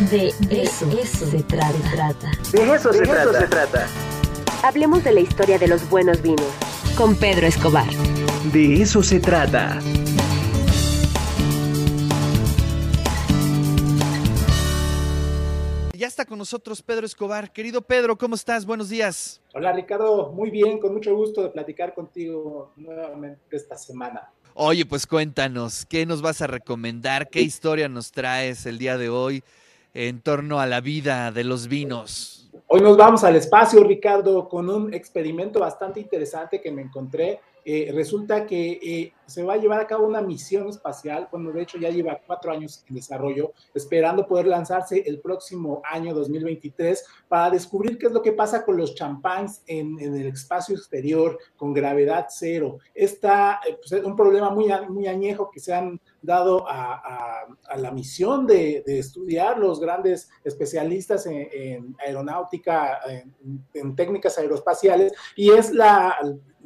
De eso, se trata. De eso, se, trata. Hablemos de la historia de los buenos vinos. Con Pedro Escobar. De eso se trata. Ya está con nosotros Pedro Escobar. Querido Pedro, ¿cómo estás? Buenos días. Hola Ricardo, muy bien, con mucho gusto de platicar contigo nuevamente esta semana. Oye, pues cuéntanos, ¿qué nos vas a recomendar? ¿Qué historia nos traes el día de hoy en torno a la vida de los vinos? Hoy nos vamos al espacio, Ricardo, con un experimento bastante interesante que me encontré eh, resulta que eh, se va a llevar a cabo una misión espacial, bueno, de hecho ya lleva cuatro años en desarrollo, esperando poder lanzarse el próximo año 2023 para descubrir qué es lo que pasa con los champáns en, el espacio exterior con gravedad cero. Está eh, pues, es un problema muy, muy añejo que se han dado a, la misión de, estudiar los grandes especialistas en, aeronáutica, en técnicas aeroespaciales, y es la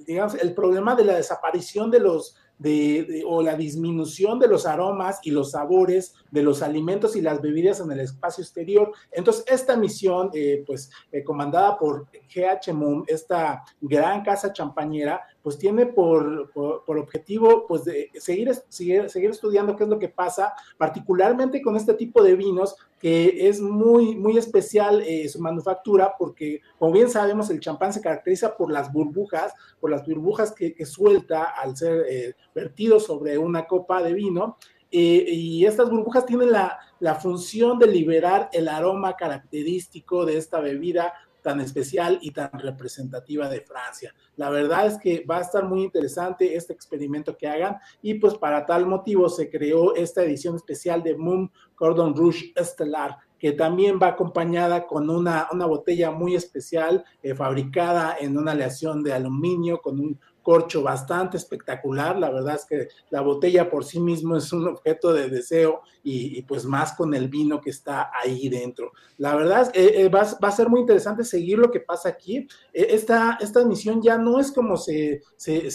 digamos, el problema de la desaparición de los, de, o la disminución de los aromas y los sabores de los alimentos y las bebidas en el espacio exterior. Entonces, esta misión, eh, pues, eh, comandada por GH Moon, esta gran casa champañera, pues tiene por, por, objetivo, pues, de seguir, seguir, seguir estudiando qué es lo que pasa, particularmente con este tipo de vinos, que es muy, muy especial eh, su manufactura, porque, como bien sabemos, el champán se caracteriza por las burbujas, por las burbujas que, suelta al ser vertido sobre una copa de vino. Eh, y estas burbujas tienen la, la, función de liberar el aroma característico de esta bebida tan especial y tan representativa de Francia. La verdad es que va a estar muy interesante este experimento que hagan y pues para tal motivo se creó esta edición especial de Moon Cordon Rouge Estelar que también va acompañada con una, una botella muy especial eh, fabricada en una aleación de aluminio con un corcho bastante espectacular. La verdad es que la botella por sí mismo es un objeto de deseo y, pues más con el vino que está ahí dentro. La verdad eh, eh, va, a ser muy interesante seguir lo que pasa aquí. Eh, esta, esta misión ya no es como se, se,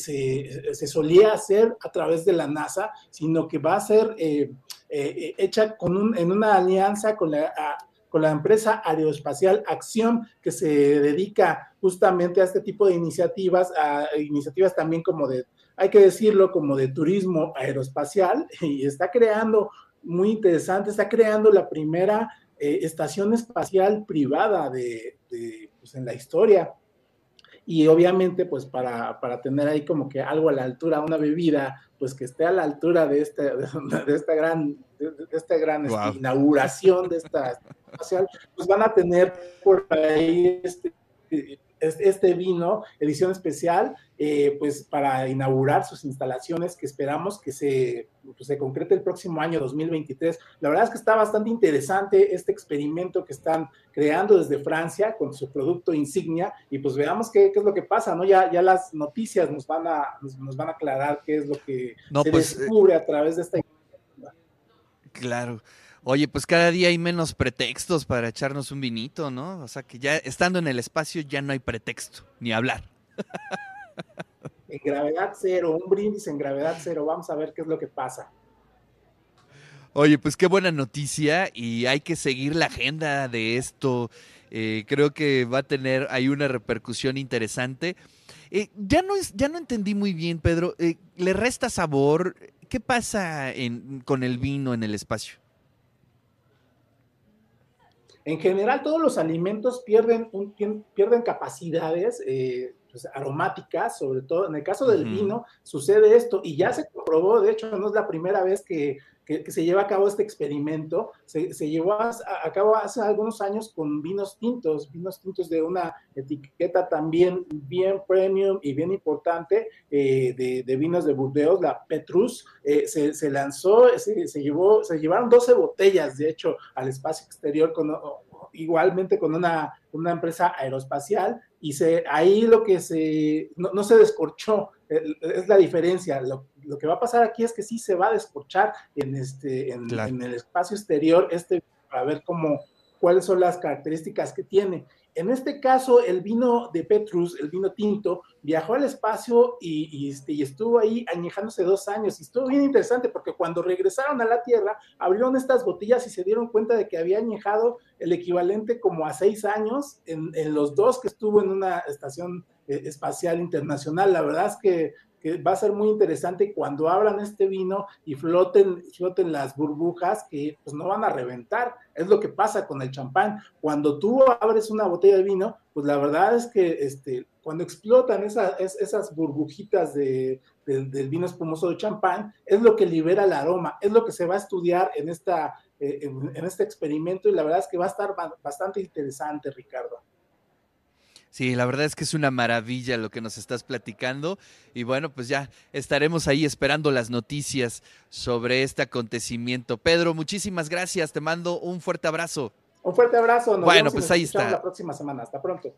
solía hacer a través de la NASA, sino que va a ser hecha con un, en una alianza con la con la empresa aeroespacial Acción, que se dedica justamente a este tipo de iniciativas, a iniciativas también como de, hay que decirlo, como de turismo aeroespacial, y está creando, muy interesante, está creando la primera eh, estación espacial privada de, pues, en la historia. Y obviamente pues para, para, tener ahí como que algo a la altura, una bebida pues que esté a la altura de, este, de, esta gran, de, esta gran inauguración de esta espacial, pues van a tener por ahí este, este vino, edición especial, eh, pues para inaugurar sus instalaciones que esperamos que se, pues, se concrete el próximo año 2023. La verdad es que está bastante interesante este experimento que están creando desde Francia con su producto insignia y pues veamos qué, qué es lo que pasa, ¿no? Ya, ya las noticias nos van a, nos, van a aclarar qué es lo que se pues, eh, descubre a través de esta... Claro. Oye, pues cada día hay menos pretextos para echarnos un vinito, ¿no? O sea que ya estando en el espacio ya no hay pretexto, ni hablar. En gravedad cero, un brindis en gravedad cero, vamos a ver qué es lo que pasa. Oye, pues qué buena noticia y hay que seguir la agenda de esto. Eh, creo que va a tener hay una repercusión interesante. Eh, ya, no es, ya no entendí muy bien, Pedro. Eh, ¿Le resta sabor? ¿Qué pasa con el vino en el espacio? En general, todos los alimentos pierden, pierden capacidades eh, pues, aromáticas, sobre todo en el caso del vino, sucede esto y ya se comprobó, de hecho, no es la primera vez que que, se lleva a cabo este experimento. Se, llevó a, cabo hace algunos años con vinos tintos, vinos tintos de una etiqueta también bien premium y bien importante eh, de, vinos de Burdeos, la Petrus. Eh, se, lanzó, se, llevó, se llevaron 12 botellas, de hecho, al espacio exterior con, igualmente con una, una empresa aeroespacial y se, ahí lo que se, no, se descorchó, eh, es la diferencia. Lo, lo, que va a pasar aquí es que sí se va a descorchar en, este, en, el espacio exterior este, para ver cómo, cuáles son las características que tiene. En este caso, el vino de Petrus, el vino tinto, viajó al espacio y, este, y, estuvo ahí añejándose dos años. Y estuvo bien interesante porque cuando regresaron a la Tierra, abrieron estas botellas y se dieron cuenta de que había añejado el equivalente como a seis años en, en los dos que estuvo en una estación eh, espacial internacional. La verdad es que que va a ser muy interesante cuando abran este vino y floten, floten las burbujas que pues no van a reventar. Es lo que pasa con el champán. Cuando tú abres una botella de vino, pues la verdad es que este, cuando explotan esas burbujitas de, del vino espumoso de champán, es lo que libera el aroma, es lo que se va a estudiar en, esta, eh, en este experimento y la verdad es que va a estar bastante interesante, Ricardo. Sí, la verdad es que es una maravilla lo que nos estás platicando y bueno, pues ya estaremos ahí esperando las noticias sobre este acontecimiento. Pedro, muchísimas gracias, te mando un fuerte abrazo. Un fuerte abrazo. Nos bueno, pues ahí está. La próxima semana, hasta pronto.